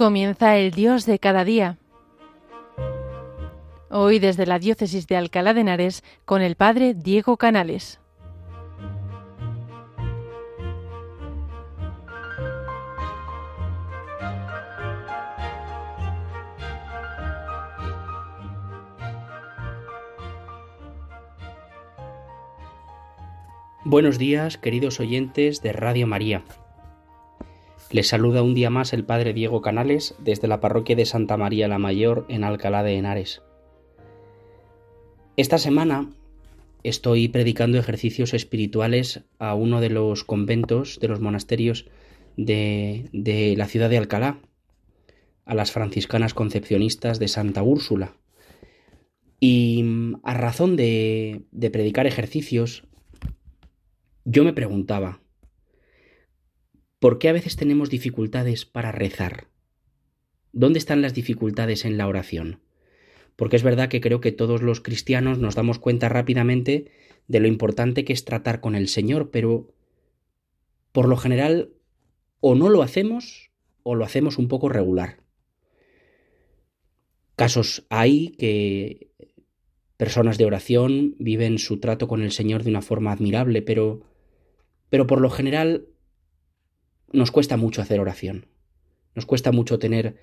Comienza el Dios de cada día. Hoy desde la Diócesis de Alcalá de Henares con el Padre Diego Canales. Buenos días, queridos oyentes de Radio María. Les saluda un día más el Padre Diego Canales desde la parroquia de Santa María la Mayor en Alcalá de Henares. Esta semana estoy predicando ejercicios espirituales a uno de los conventos, de los monasterios de, la ciudad de Alcalá, a las franciscanas concepcionistas de Santa Úrsula. Y a razón de predicar ejercicios, yo me preguntaba, ¿por qué a veces tenemos dificultades para rezar? ¿Dónde están las dificultades en la oración? Porque es verdad que creo que todos los cristianos nos damos cuenta rápidamente de lo importante que es tratar con el Señor, pero por lo general o no lo hacemos o lo hacemos un poco regular. Casos hay que personas de oración viven su trato con el Señor de una forma admirable, pero pero por lo general nos cuesta mucho hacer oración. Nos cuesta mucho tener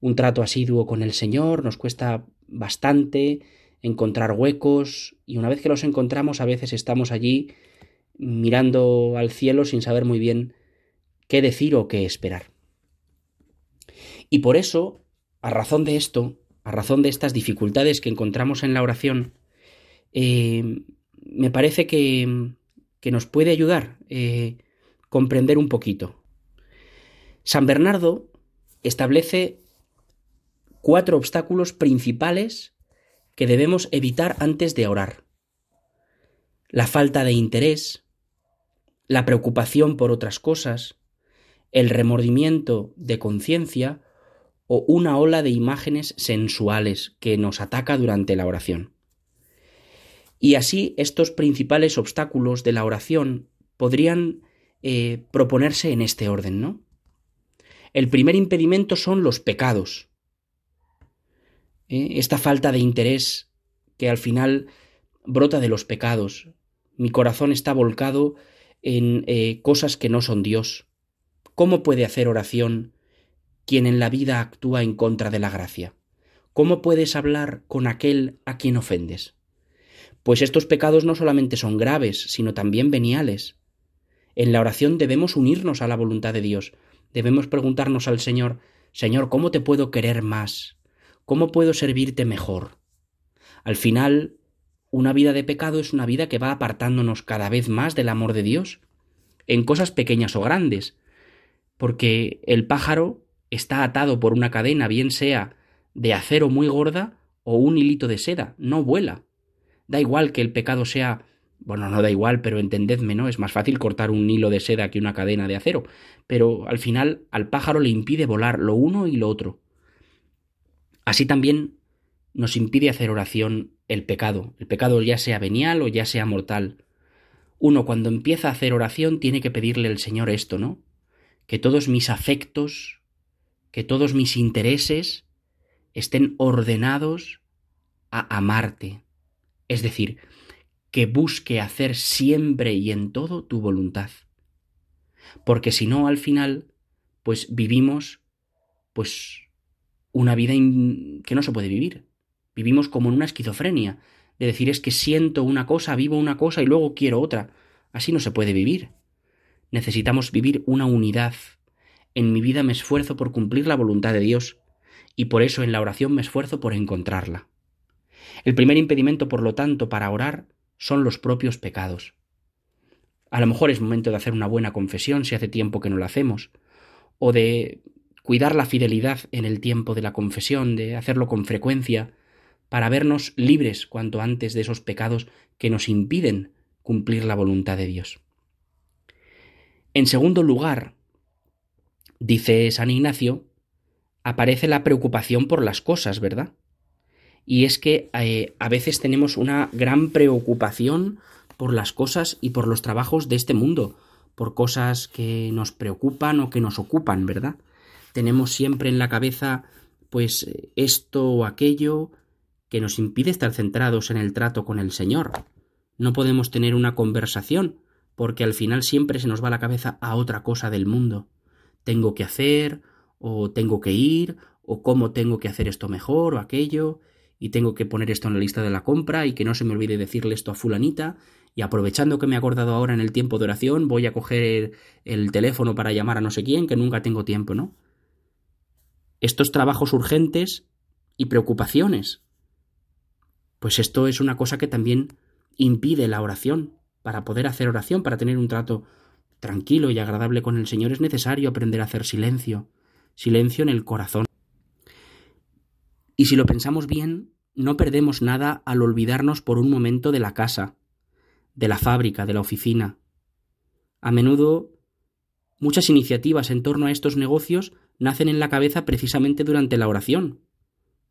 un trato asiduo con el Señor, nos cuesta bastante encontrar huecos y una vez que los encontramos a veces estamos allí mirando al cielo sin saber muy bien qué decir o qué esperar. Y por eso, a razón de esto, a razón de estas dificultades que encontramos en la oración, eh, me parece que, que nos puede ayudar eh, comprender un poquito. San Bernardo establece cuatro obstáculos principales que debemos evitar antes de orar. La falta de interés, la preocupación por otras cosas, el remordimiento de conciencia o una ola de imágenes sensuales que nos ataca durante la oración. Y así estos principales obstáculos de la oración podrían eh, proponerse en este orden, ¿no? El primer impedimento son los pecados. ¿eh? Esta falta de interés que al final brota de los pecados. Mi corazón está volcado en eh, cosas que no son Dios. ¿Cómo puede hacer oración quien en la vida actúa en contra de la gracia? ¿Cómo puedes hablar con aquel a quien ofendes? Pues estos pecados no solamente son graves, sino también veniales. En la oración debemos unirnos a la voluntad de Dios. Debemos preguntarnos al Señor, Señor, ¿cómo te puedo querer más? ¿Cómo puedo servirte mejor? Al final, una vida de pecado es una vida que va apartándonos cada vez más del amor de Dios, en cosas pequeñas o grandes, porque el pájaro está atado por una cadena, bien sea de acero muy gorda o un hilito de seda, no vuela. Da igual que el pecado sea bueno, no da igual, pero entendedme, ¿no? Es más fácil cortar un hilo de seda que una cadena de acero, pero al final al pájaro le impide volar lo uno y lo otro. Así también nos impide hacer oración el pecado, el pecado ya sea venial o ya sea mortal. Uno cuando empieza a hacer oración tiene que pedirle al Señor esto, ¿no? Que todos mis afectos, que todos mis intereses estén ordenados a amarte, es decir, que busque hacer siempre y en todo tu voluntad. Porque si no, al final, pues vivimos, pues, una vida que no se puede vivir. Vivimos como en una esquizofrenia, de decir es que siento una cosa, vivo una cosa y luego quiero otra. Así no se puede vivir. Necesitamos vivir una unidad. En mi vida me esfuerzo por cumplir la voluntad de Dios, y por eso en la oración me esfuerzo por encontrarla. El primer impedimento, por lo tanto, para orar son los propios pecados. A lo mejor es momento de hacer una buena confesión si hace tiempo que no la hacemos, o de cuidar la fidelidad en el tiempo de la confesión, de hacerlo con frecuencia, para vernos libres cuanto antes de esos pecados que nos impiden cumplir la voluntad de Dios. En segundo lugar, dice San Ignacio, aparece la preocupación por las cosas, ¿verdad? Y es que eh, a veces tenemos una gran preocupación por las cosas y por los trabajos de este mundo, por cosas que nos preocupan o que nos ocupan, ¿verdad? tenemos siempre en la cabeza pues esto o aquello que nos impide estar centrados en el trato con el Señor. No podemos tener una conversación porque al final siempre se nos va la cabeza a otra cosa del mundo. Tengo que hacer, o tengo que ir, o cómo tengo que hacer esto mejor o aquello, y tengo que poner esto en la lista de la compra y que no se me olvide decirle esto a fulanita, y aprovechando que me he acordado ahora en el tiempo de oración, voy a coger el teléfono para llamar a no sé quién, que nunca tengo tiempo, ¿no? Estos trabajos urgentes y preocupaciones. Pues esto es una cosa que también impide la oración. Para poder hacer oración, para tener un trato tranquilo y agradable con el Señor, es necesario aprender a hacer silencio, silencio en el corazón. Y si lo pensamos bien, no perdemos nada al olvidarnos por un momento de la casa, de la fábrica, de la oficina. A menudo, muchas iniciativas en torno a estos negocios nacen en la cabeza precisamente durante la oración.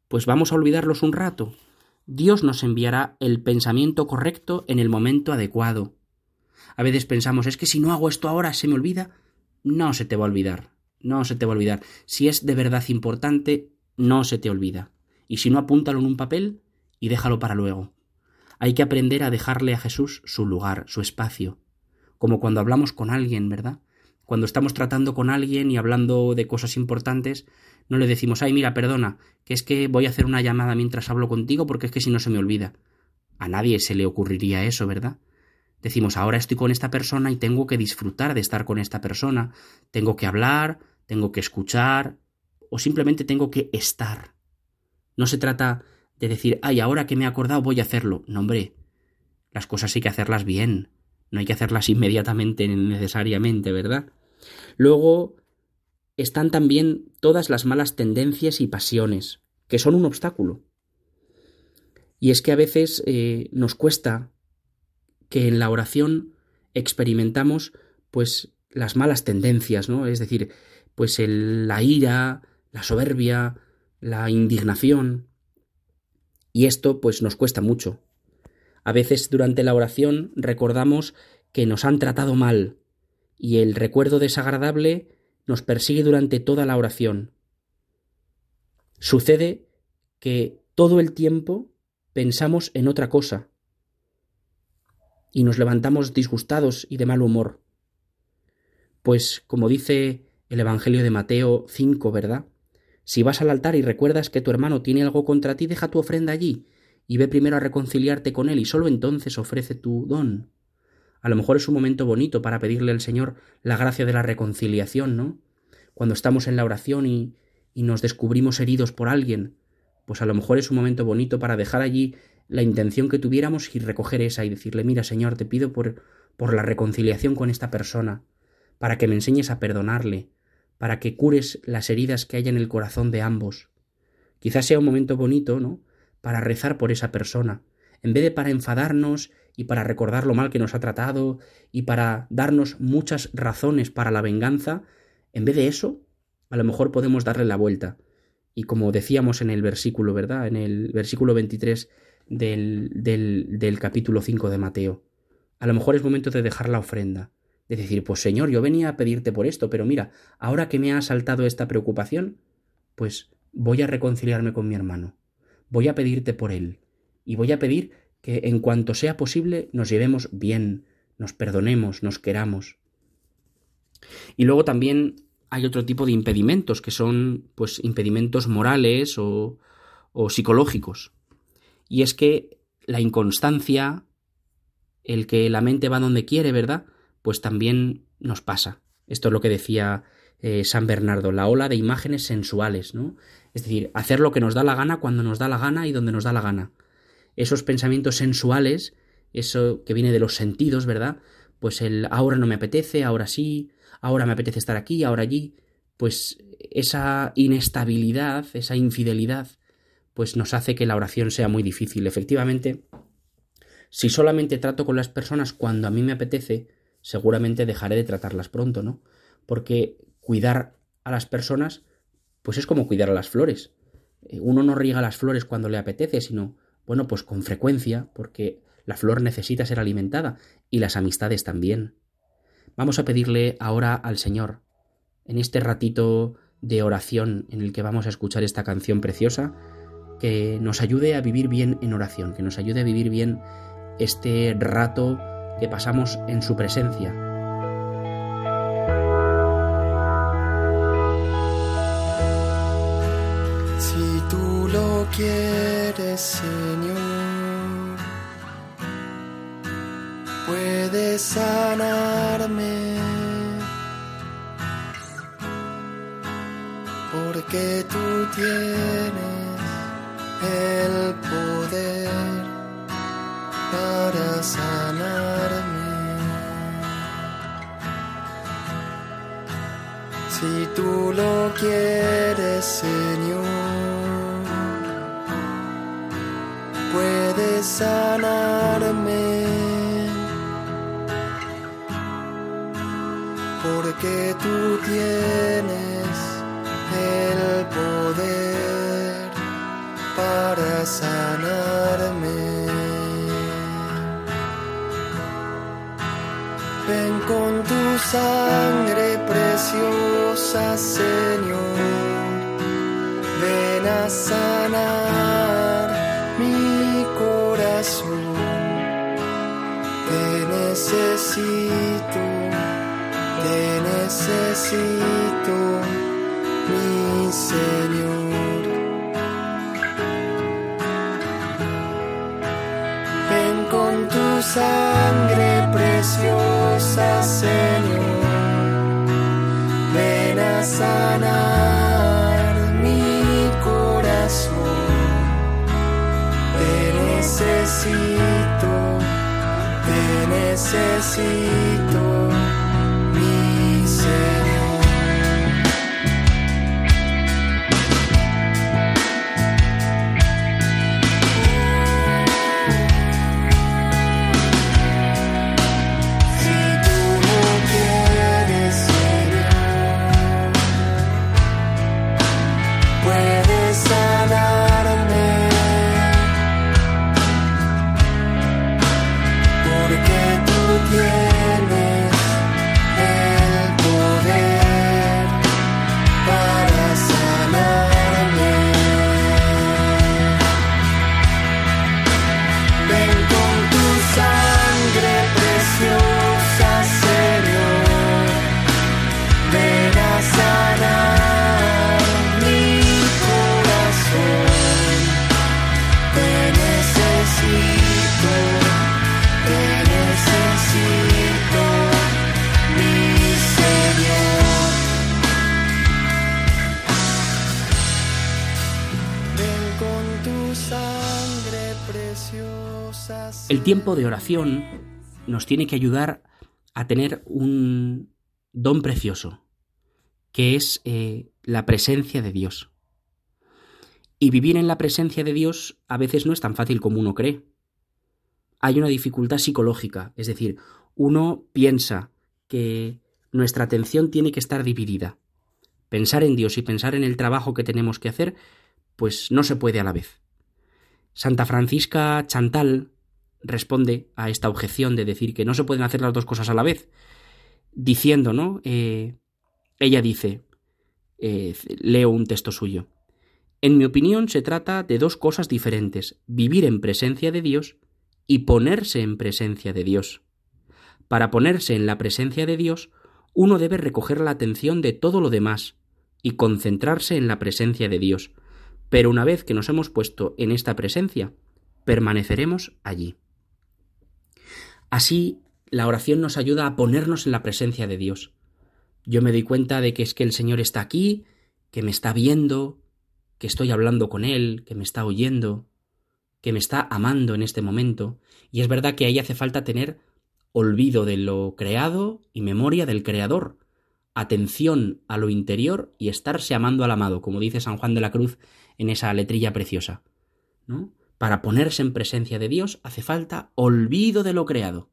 Pues vamos a olvidarlos un rato. Dios nos enviará el pensamiento correcto en el momento adecuado. A veces pensamos, es que si no hago esto ahora se me olvida. No se te va a olvidar. No se te va a olvidar. Si es de verdad importante, no se te olvida. Y si no, apúntalo en un papel y déjalo para luego. Hay que aprender a dejarle a Jesús su lugar, su espacio. Como cuando hablamos con alguien, ¿verdad? Cuando estamos tratando con alguien y hablando de cosas importantes, no le decimos, ay, mira, perdona, que es que voy a hacer una llamada mientras hablo contigo porque es que si no se me olvida. A nadie se le ocurriría eso, ¿verdad? Decimos, ahora estoy con esta persona y tengo que disfrutar de estar con esta persona, tengo que hablar, tengo que escuchar, o simplemente tengo que estar. No se trata de decir, ay, ahora que me he acordado voy a hacerlo. No, hombre, las cosas hay que hacerlas bien, no hay que hacerlas inmediatamente necesariamente, ¿verdad? Luego están también todas las malas tendencias y pasiones, que son un obstáculo. Y es que a veces eh, nos cuesta que en la oración experimentamos pues las malas tendencias, ¿no? Es decir, pues la ira, la soberbia, la indignación. Y esto pues nos cuesta mucho. A veces durante la oración recordamos que nos han tratado mal y el recuerdo desagradable nos persigue durante toda la oración. Sucede que todo el tiempo pensamos en otra cosa, y nos levantamos disgustados y de mal humor. Pues, como dice el Evangelio de Mateo 5, ¿verdad? Si vas al altar y recuerdas que tu hermano tiene algo contra ti, deja tu ofrenda allí y ve primero a reconciliarte con él y sólo entonces ofrece tu don. A lo mejor es un momento bonito para pedirle al Señor la gracia de la reconciliación, ¿no? Cuando estamos en la oración y, y nos descubrimos heridos por alguien, pues a lo mejor es un momento bonito para dejar allí la intención que tuviéramos y recoger esa y decirle, mira Señor, te pido por, por la reconciliación con esta persona, para que me enseñes a perdonarle, para que cures las heridas que hay en el corazón de ambos. Quizás sea un momento bonito, ¿no? Para rezar por esa persona, en vez de para enfadarnos y para recordar lo mal que nos ha tratado y para darnos muchas razones para la venganza, en vez de eso, a lo mejor podemos darle la vuelta. Y como decíamos en el versículo, ¿verdad? En el versículo 23 del, del, del capítulo 5 de Mateo. A lo mejor es momento de dejar la ofrenda, de decir, pues Señor, yo venía a pedirte por esto, pero mira, ahora que me ha saltado esta preocupación, pues voy a reconciliarme con mi hermano, voy a pedirte por él, y voy a pedir que en cuanto sea posible nos llevemos bien, nos perdonemos, nos queramos. Y luego también hay otro tipo de impedimentos, que son pues impedimentos morales o, o psicológicos. Y es que la inconstancia, el que la mente va donde quiere, ¿verdad? Pues también nos pasa. Esto es lo que decía eh, San Bernardo, la ola de imágenes sensuales, ¿no? Es decir, hacer lo que nos da la gana cuando nos da la gana y donde nos da la gana. Esos pensamientos sensuales, eso que viene de los sentidos, ¿verdad? Pues el ahora no me apetece, ahora sí, ahora me apetece estar aquí, ahora allí, pues esa inestabilidad, esa infidelidad, pues nos hace que la oración sea muy difícil. Efectivamente, si solamente trato con las personas cuando a mí me apetece, seguramente dejaré de tratarlas pronto, ¿no? Porque cuidar a las personas, pues es como cuidar a las flores. Eh, uno no riega las flores cuando le apetece, sino, bueno, pues con frecuencia, porque la flor necesita ser alimentada y las amistades también. Vamos a pedirle ahora al Señor, en este ratito de oración en el que vamos a escuchar esta canción preciosa, que nos ayude a vivir bien en oración, que nos ayude a vivir bien este rato que pasamos en su presencia. Si tú lo quieres, Señor, puedes sanarme. Porque tú tienes el poder para sanarme. Si tú lo quieres, Señor, puedes sanarme. Porque tú tienes el poder para sanarme. Sangre preciosa, Señor. Ven a sanar mi corazón. Te necesito, te necesito, mi Señor. Mi El tiempo de oración nos tiene que ayudar a tener un don precioso, que es eh, la presencia de Dios. Y vivir en la presencia de Dios a veces no es tan fácil como uno cree. Hay una dificultad psicológica, es decir, uno piensa que nuestra atención tiene que estar dividida. Pensar en Dios y pensar en el trabajo que tenemos que hacer, pues no se puede a la vez. Santa Francisca Chantal responde a esta objeción de decir que no se pueden hacer las dos cosas a la vez, diciendo, ¿no? Eh, ella dice, eh, leo un texto suyo, en mi opinión se trata de dos cosas diferentes, vivir en presencia de Dios y ponerse en presencia de Dios. Para ponerse en la presencia de Dios, uno debe recoger la atención de todo lo demás y concentrarse en la presencia de Dios, pero una vez que nos hemos puesto en esta presencia, permaneceremos allí. Así, la oración nos ayuda a ponernos en la presencia de Dios. Yo me doy cuenta de que es que el Señor está aquí, que me está viendo, que estoy hablando con Él, que me está oyendo, que me está amando en este momento, y es verdad que ahí hace falta tener olvido de lo creado y memoria del Creador, atención a lo interior y estarse amando al amado, como dice San Juan de la Cruz en esa letrilla preciosa. ¿no? Para ponerse en presencia de Dios hace falta olvido de lo creado,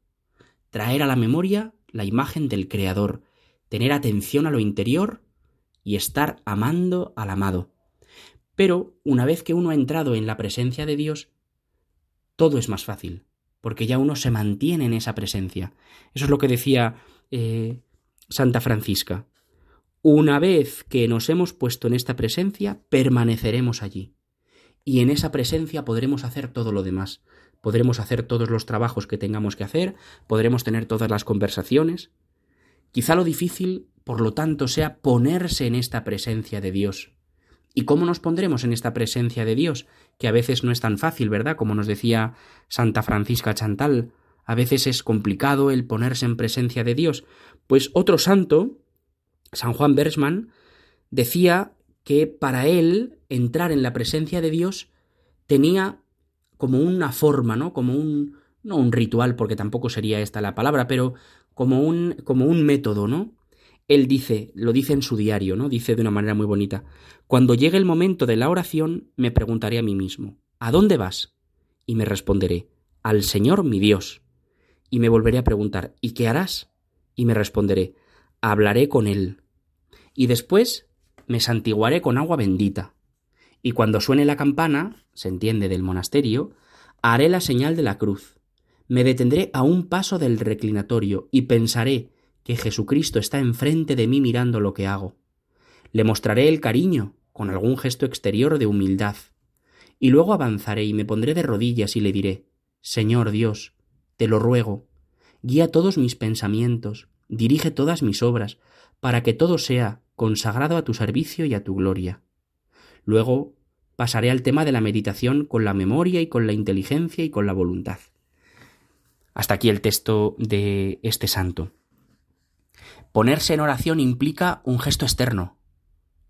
traer a la memoria la imagen del Creador, tener atención a lo interior y estar amando al amado. Pero una vez que uno ha entrado en la presencia de Dios, todo es más fácil, porque ya uno se mantiene en esa presencia. Eso es lo que decía eh, Santa Francisca. Una vez que nos hemos puesto en esta presencia, permaneceremos allí. Y en esa presencia podremos hacer todo lo demás. Podremos hacer todos los trabajos que tengamos que hacer, podremos tener todas las conversaciones. Quizá lo difícil, por lo tanto, sea ponerse en esta presencia de Dios. ¿Y cómo nos pondremos en esta presencia de Dios? Que a veces no es tan fácil, ¿verdad? Como nos decía Santa Francisca Chantal, a veces es complicado el ponerse en presencia de Dios. Pues otro santo, San Juan Bersman, decía que para él entrar en la presencia de Dios tenía como una forma, ¿no? Como un no un ritual porque tampoco sería esta la palabra, pero como un como un método, ¿no? Él dice, lo dice en su diario, ¿no? Dice de una manera muy bonita, cuando llegue el momento de la oración me preguntaré a mí mismo, ¿a dónde vas? Y me responderé, al Señor mi Dios. Y me volveré a preguntar, ¿y qué harás? Y me responderé, hablaré con Él. Y después me santiguaré con agua bendita. Y cuando suene la campana, se entiende del monasterio, haré la señal de la cruz. Me detendré a un paso del reclinatorio y pensaré que Jesucristo está enfrente de mí mirando lo que hago. Le mostraré el cariño con algún gesto exterior de humildad. Y luego avanzaré y me pondré de rodillas y le diré Señor Dios, te lo ruego, guía todos mis pensamientos, dirige todas mis obras, para que todo sea consagrado a tu servicio y a tu gloria. Luego pasaré al tema de la meditación con la memoria y con la inteligencia y con la voluntad. Hasta aquí el texto de este santo. Ponerse en oración implica un gesto externo.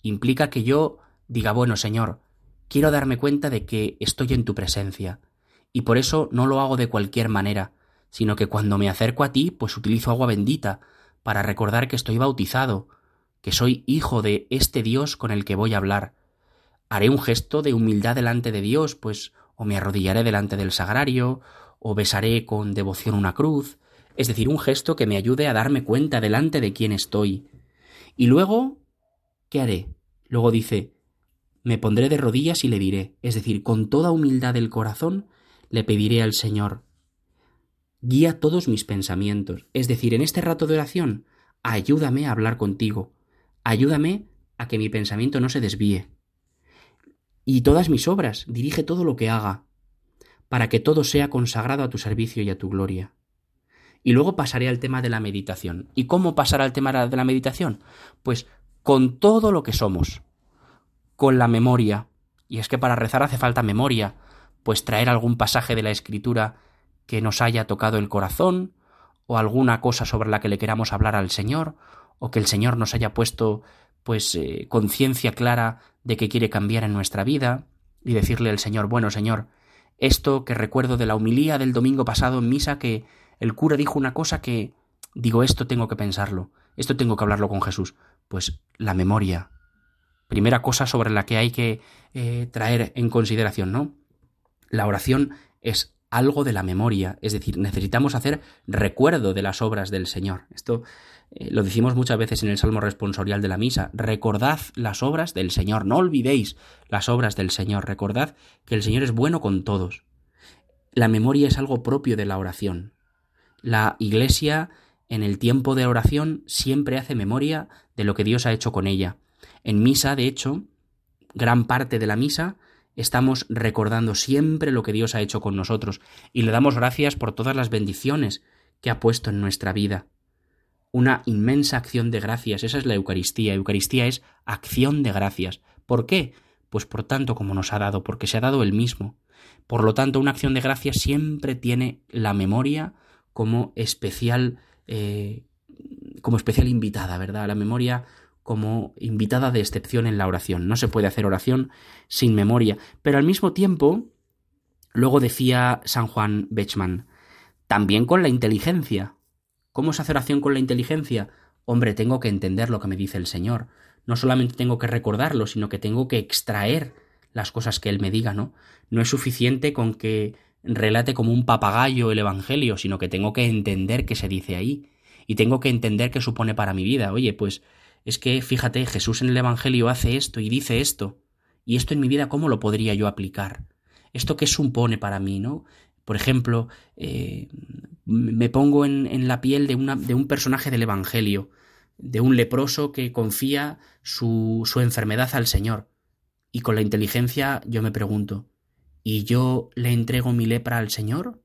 Implica que yo diga, bueno, Señor, quiero darme cuenta de que estoy en tu presencia, y por eso no lo hago de cualquier manera, sino que cuando me acerco a ti, pues utilizo agua bendita, para recordar que estoy bautizado, que soy hijo de este Dios con el que voy a hablar. Haré un gesto de humildad delante de Dios, pues o me arrodillaré delante del sagrario, o besaré con devoción una cruz, es decir, un gesto que me ayude a darme cuenta delante de quién estoy. Y luego, ¿qué haré? Luego dice, me pondré de rodillas y le diré, es decir, con toda humildad del corazón, le pediré al Señor, guía todos mis pensamientos, es decir, en este rato de oración, ayúdame a hablar contigo, Ayúdame a que mi pensamiento no se desvíe. Y todas mis obras, dirige todo lo que haga, para que todo sea consagrado a tu servicio y a tu gloria. Y luego pasaré al tema de la meditación. ¿Y cómo pasar al tema de la meditación? Pues con todo lo que somos, con la memoria. Y es que para rezar hace falta memoria, pues traer algún pasaje de la escritura que nos haya tocado el corazón, o alguna cosa sobre la que le queramos hablar al Señor, o que el Señor nos haya puesto pues eh, conciencia clara de que quiere cambiar en nuestra vida y decirle al Señor, bueno Señor, esto que recuerdo de la humilía del domingo pasado en misa que el cura dijo una cosa que digo esto tengo que pensarlo, esto tengo que hablarlo con Jesús, pues la memoria, primera cosa sobre la que hay que eh, traer en consideración, ¿no? La oración es algo de la memoria, es decir, necesitamos hacer recuerdo de las obras del Señor. Esto eh, lo decimos muchas veces en el Salmo responsorial de la misa, recordad las obras del Señor, no olvidéis las obras del Señor, recordad que el Señor es bueno con todos. La memoria es algo propio de la oración. La Iglesia en el tiempo de oración siempre hace memoria de lo que Dios ha hecho con ella. En misa, de hecho, gran parte de la misa estamos recordando siempre lo que Dios ha hecho con nosotros y le damos gracias por todas las bendiciones que ha puesto en nuestra vida una inmensa acción de gracias. Esa es la Eucaristía. Eucaristía es acción de gracias. ¿Por qué? Pues por tanto como nos ha dado, porque se ha dado el mismo. Por lo tanto, una acción de gracias siempre tiene la memoria como especial, eh, como especial invitada, ¿verdad? La memoria como invitada de excepción en la oración. No se puede hacer oración sin memoria. Pero al mismo tiempo, luego decía San Juan Bechman, también con la inteligencia. ¿Cómo se hace oración con la inteligencia? Hombre, tengo que entender lo que me dice el Señor. No solamente tengo que recordarlo, sino que tengo que extraer las cosas que Él me diga, ¿no? No es suficiente con que relate como un papagayo el Evangelio, sino que tengo que entender qué se dice ahí. Y tengo que entender qué supone para mi vida. Oye, pues es que fíjate, Jesús en el Evangelio hace esto y dice esto. Y esto en mi vida, ¿cómo lo podría yo aplicar? ¿Esto qué supone para mí, no? Por ejemplo, eh, me pongo en, la piel de, una, de un personaje del Evangelio. de un leproso que confía su, su enfermedad al Señor. Y con la inteligencia yo me pregunto, ¿y yo le entrego mi lepra al Señor?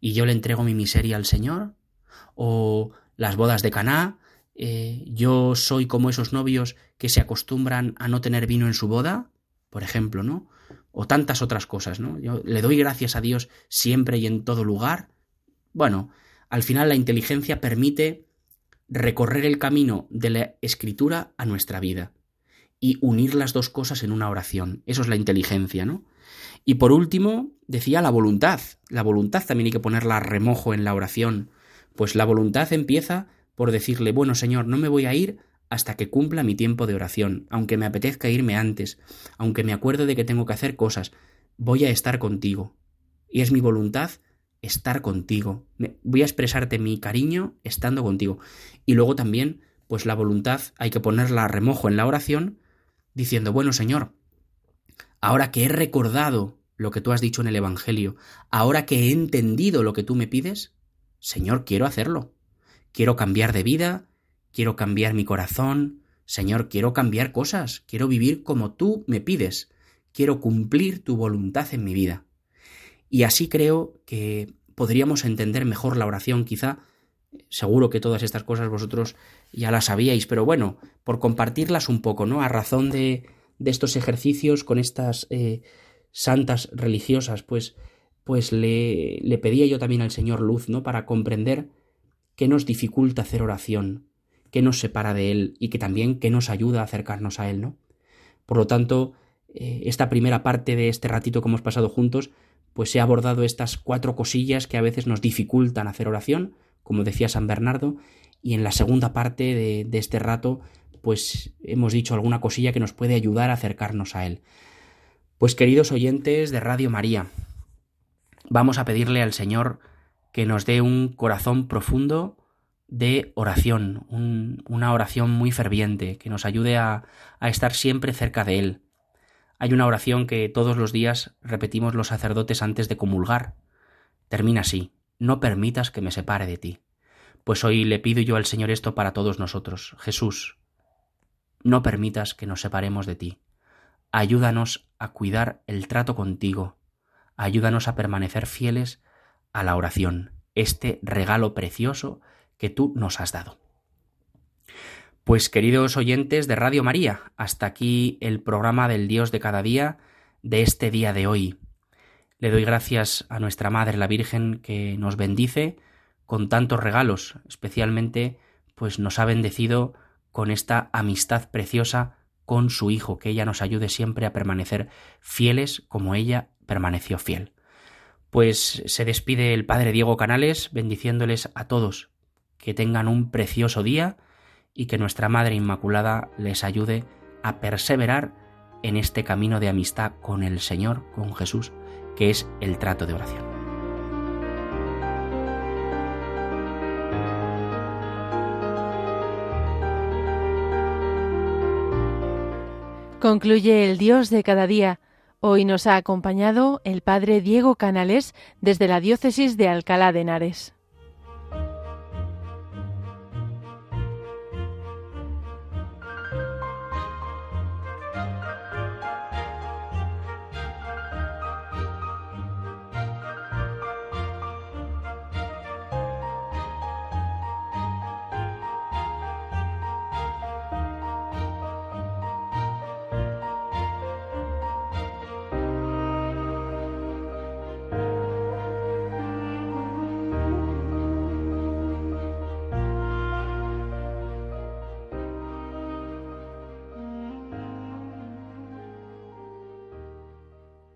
¿Y yo le entrego mi miseria al Señor? ¿O las bodas de Caná? Eh, ¿Yo soy como esos novios que se acostumbran a no tener vino en su boda? Por ejemplo, ¿no? O tantas otras cosas, ¿no? Yo le doy gracias a Dios siempre y en todo lugar. Bueno, al final la inteligencia permite recorrer el camino de la escritura a nuestra vida y unir las dos cosas en una oración. Eso es la inteligencia, ¿no? Y por último, decía la voluntad. La voluntad también hay que ponerla a remojo en la oración. Pues la voluntad empieza por decirle, bueno Señor, no me voy a ir hasta que cumpla mi tiempo de oración, aunque me apetezca irme antes, aunque me acuerdo de que tengo que hacer cosas, voy a estar contigo. Y es mi voluntad estar contigo. Voy a expresarte mi cariño estando contigo. Y luego también, pues la voluntad hay que ponerla a remojo en la oración, diciendo, bueno Señor, ahora que he recordado lo que tú has dicho en el Evangelio, ahora que he entendido lo que tú me pides, Señor, quiero hacerlo. Quiero cambiar de vida, quiero cambiar mi corazón, Señor, quiero cambiar cosas, quiero vivir como tú me pides, quiero cumplir tu voluntad en mi vida. Y así creo que podríamos entender mejor la oración, quizá. Seguro que todas estas cosas vosotros ya las sabíais, pero bueno, por compartirlas un poco, ¿no? A razón de, de estos ejercicios con estas eh, santas religiosas, pues, pues le, le pedía yo también al Señor luz, ¿no? Para comprender qué nos dificulta hacer oración, qué nos separa de Él y que también qué nos ayuda a acercarnos a Él, ¿no? Por lo tanto, eh, esta primera parte de este ratito que hemos pasado juntos, pues he abordado estas cuatro cosillas que a veces nos dificultan hacer oración, como decía San Bernardo, y en la segunda parte de, de este rato, pues hemos dicho alguna cosilla que nos puede ayudar a acercarnos a Él. Pues queridos oyentes de Radio María, vamos a pedirle al Señor que nos dé un corazón profundo de oración, una oración muy ferviente, que nos ayude a, a estar siempre cerca de Él, hay una oración que todos los días repetimos los sacerdotes antes de comulgar. Termina así, no permitas que me separe de ti. Pues hoy le pido yo al Señor esto para todos nosotros. Jesús, no permitas que nos separemos de ti. Ayúdanos a cuidar el trato contigo. Ayúdanos a permanecer fieles a la oración, este regalo precioso que tú nos has dado. Pues queridos oyentes de Radio María, hasta aquí el programa del Dios de cada día de este día de hoy. Le doy gracias a nuestra Madre la Virgen que nos bendice con tantos regalos, especialmente pues nos ha bendecido con esta amistad preciosa con su Hijo, que ella nos ayude siempre a permanecer fieles como ella permaneció fiel. Pues se despide el Padre Diego Canales bendiciéndoles a todos, que tengan un precioso día, y que nuestra Madre Inmaculada les ayude a perseverar en este camino de amistad con el Señor, con Jesús, que es el trato de oración. Concluye el Dios de cada día. Hoy nos ha acompañado el Padre Diego Canales desde la Diócesis de Alcalá de Henares.